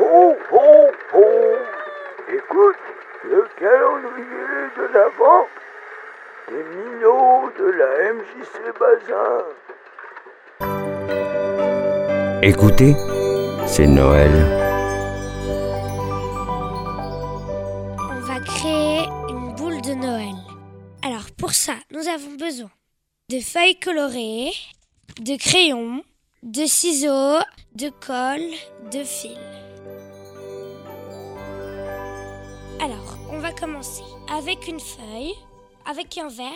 Ho, ho, ho Écoute, le calendrier de l'Avent des minots de la MJC Bazin. Écoutez, c'est Noël. On va créer une boule de Noël. Alors pour ça, nous avons besoin de feuilles colorées, de crayons, de ciseaux, de colle, de fil. Alors, on va commencer avec une feuille, avec un verre,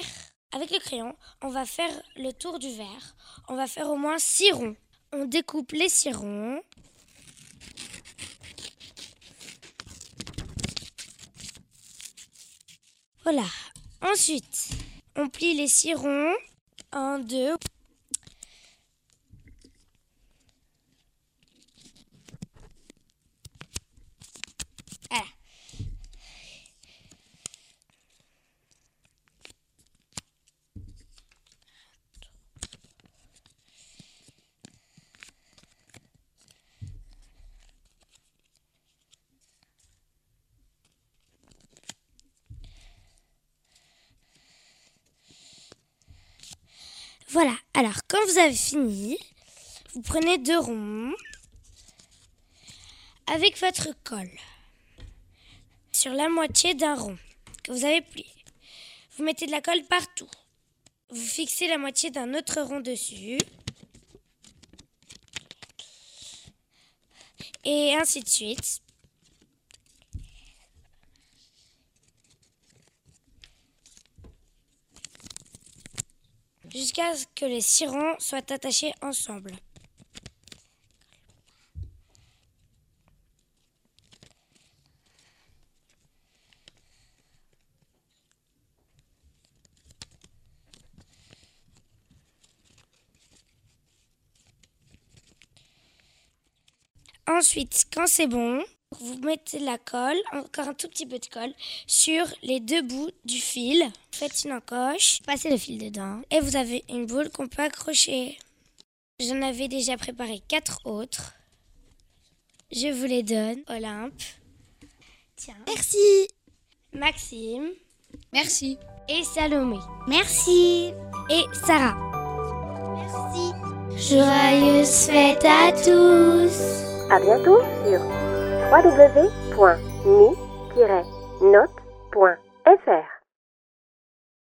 avec le crayon. On va faire le tour du verre. On va faire au moins six ronds. On découpe les six ronds. Voilà. Ensuite, on plie les six ronds en deux. Voilà. Voilà, alors quand vous avez fini, vous prenez deux ronds avec votre colle sur la moitié d'un rond que vous avez plié. Vous mettez de la colle partout. Vous fixez la moitié d'un autre rond dessus. Et ainsi de suite. Jusqu'à ce que les six ronds soient attachés ensemble. Ensuite, quand c'est bon, vous mettez la colle, encore un tout petit peu de colle, sur les deux bouts du fil. Faites une encoche, passez le fil dedans et vous avez une boule qu'on peut accrocher. J'en avais déjà préparé quatre autres. Je vous les donne. Olympe. Tiens. Merci. Maxime. Merci. Et Salomé. Merci. Et Sarah. Merci. Joyeuses fêtes à tous. À bientôt sur www.ni-note.fr.